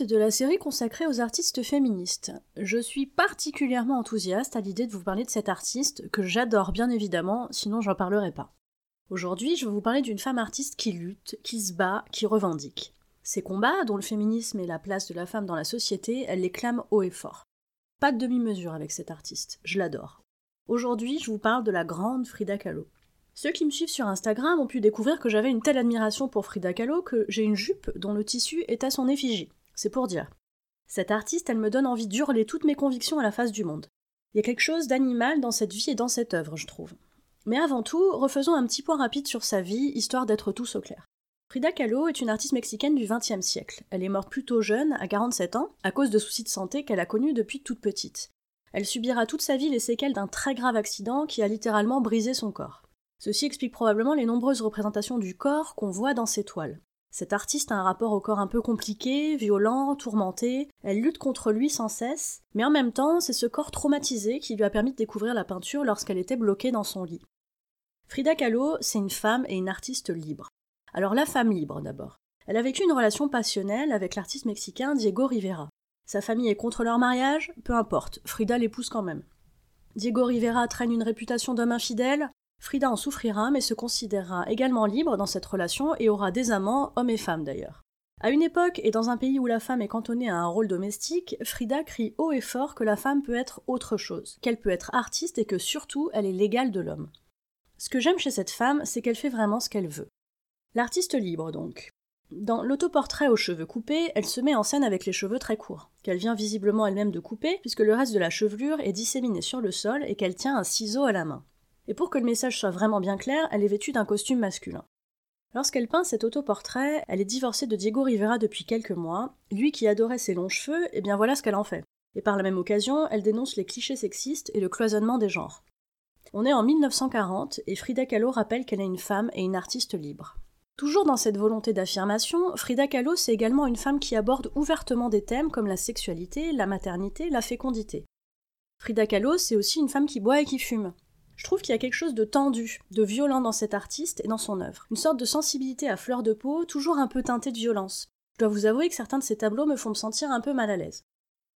De la série consacrée aux artistes féministes. Je suis particulièrement enthousiaste à l'idée de vous parler de cet artiste, que j'adore bien évidemment, sinon j'en parlerai pas. Aujourd'hui, je vais vous parler d'une femme artiste qui lutte, qui se bat, qui revendique. Ses combats, dont le féminisme et la place de la femme dans la société, elle les clame haut et fort. Pas de demi-mesure avec cet artiste, je l'adore. Aujourd'hui, je vous parle de la grande Frida Kahlo. Ceux qui me suivent sur Instagram ont pu découvrir que j'avais une telle admiration pour Frida Kahlo que j'ai une jupe dont le tissu est à son effigie. C'est pour dire. Cette artiste, elle me donne envie d'hurler toutes mes convictions à la face du monde. Il y a quelque chose d'animal dans cette vie et dans cette œuvre, je trouve. Mais avant tout, refaisons un petit point rapide sur sa vie, histoire d'être tous au clair. Frida Kahlo est une artiste mexicaine du XXe siècle. Elle est morte plutôt jeune, à 47 ans, à cause de soucis de santé qu'elle a connus depuis toute petite. Elle subira toute sa vie les séquelles d'un très grave accident qui a littéralement brisé son corps. Ceci explique probablement les nombreuses représentations du corps qu'on voit dans ses toiles. Cette artiste a un rapport au corps un peu compliqué, violent, tourmenté, elle lutte contre lui sans cesse, mais en même temps, c'est ce corps traumatisé qui lui a permis de découvrir la peinture lorsqu'elle était bloquée dans son lit. Frida Kahlo, c'est une femme et une artiste libre. Alors la femme libre d'abord. Elle a vécu une relation passionnelle avec l'artiste mexicain Diego Rivera. Sa famille est contre leur mariage, peu importe, Frida l'épouse quand même. Diego Rivera traîne une réputation d'homme infidèle, Frida en souffrira mais se considérera également libre dans cette relation et aura des amants, hommes et femmes d'ailleurs. À une époque et dans un pays où la femme est cantonnée à un rôle domestique, Frida crie haut et fort que la femme peut être autre chose, qu'elle peut être artiste et que surtout elle est l'égale de l'homme. Ce que j'aime chez cette femme, c'est qu'elle fait vraiment ce qu'elle veut. L'artiste libre donc. Dans l'autoportrait aux cheveux coupés, elle se met en scène avec les cheveux très courts, qu'elle vient visiblement elle-même de couper, puisque le reste de la chevelure est disséminé sur le sol et qu'elle tient un ciseau à la main. Et pour que le message soit vraiment bien clair, elle est vêtue d'un costume masculin. Lorsqu'elle peint cet autoportrait, elle est divorcée de Diego Rivera depuis quelques mois, lui qui adorait ses longs cheveux, et bien voilà ce qu'elle en fait. Et par la même occasion, elle dénonce les clichés sexistes et le cloisonnement des genres. On est en 1940 et Frida Kahlo rappelle qu'elle est une femme et une artiste libre. Toujours dans cette volonté d'affirmation, Frida Kahlo c'est également une femme qui aborde ouvertement des thèmes comme la sexualité, la maternité, la fécondité. Frida Kahlo c'est aussi une femme qui boit et qui fume. Je trouve qu'il y a quelque chose de tendu, de violent dans cet artiste et dans son œuvre. Une sorte de sensibilité à fleur de peau, toujours un peu teintée de violence. Je dois vous avouer que certains de ces tableaux me font me sentir un peu mal à l'aise.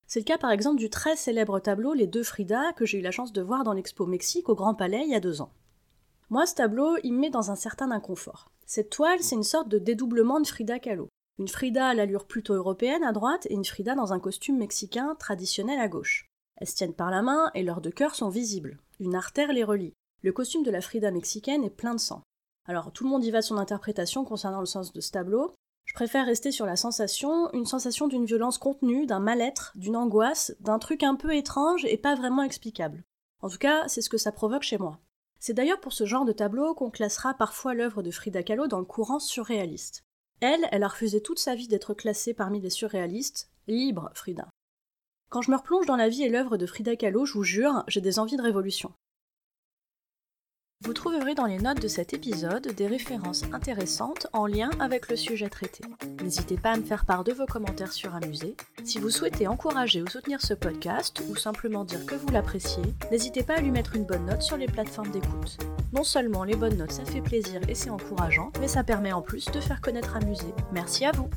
C'est le cas par exemple du très célèbre tableau Les deux Frida que j'ai eu la chance de voir dans l'expo Mexique au Grand Palais il y a deux ans. Moi, ce tableau, il me met dans un certain inconfort. Cette toile, c'est une sorte de dédoublement de Frida Kahlo. Une Frida à l'allure plutôt européenne à droite et une Frida dans un costume mexicain traditionnel à gauche. Elles se tiennent par la main et leurs deux cœurs sont visibles. Une artère les relie. Le costume de la Frida mexicaine est plein de sang. Alors tout le monde y va de son interprétation concernant le sens de ce tableau. Je préfère rester sur la sensation, une sensation d'une violence contenue, d'un mal-être, d'une angoisse, d'un truc un peu étrange et pas vraiment explicable. En tout cas, c'est ce que ça provoque chez moi. C'est d'ailleurs pour ce genre de tableau qu'on classera parfois l'œuvre de Frida Kahlo dans le courant surréaliste. Elle, elle a refusé toute sa vie d'être classée parmi les surréalistes. Libre, Frida. Quand je me replonge dans la vie et l'œuvre de Frida Kahlo, je vous jure, j'ai des envies de révolution. Vous trouverez dans les notes de cet épisode des références intéressantes en lien avec le sujet traité. N'hésitez pas à me faire part de vos commentaires sur Amusé. Si vous souhaitez encourager ou soutenir ce podcast, ou simplement dire que vous l'appréciez, n'hésitez pas à lui mettre une bonne note sur les plateformes d'écoute. Non seulement les bonnes notes ça fait plaisir et c'est encourageant, mais ça permet en plus de faire connaître Amusé. Merci à vous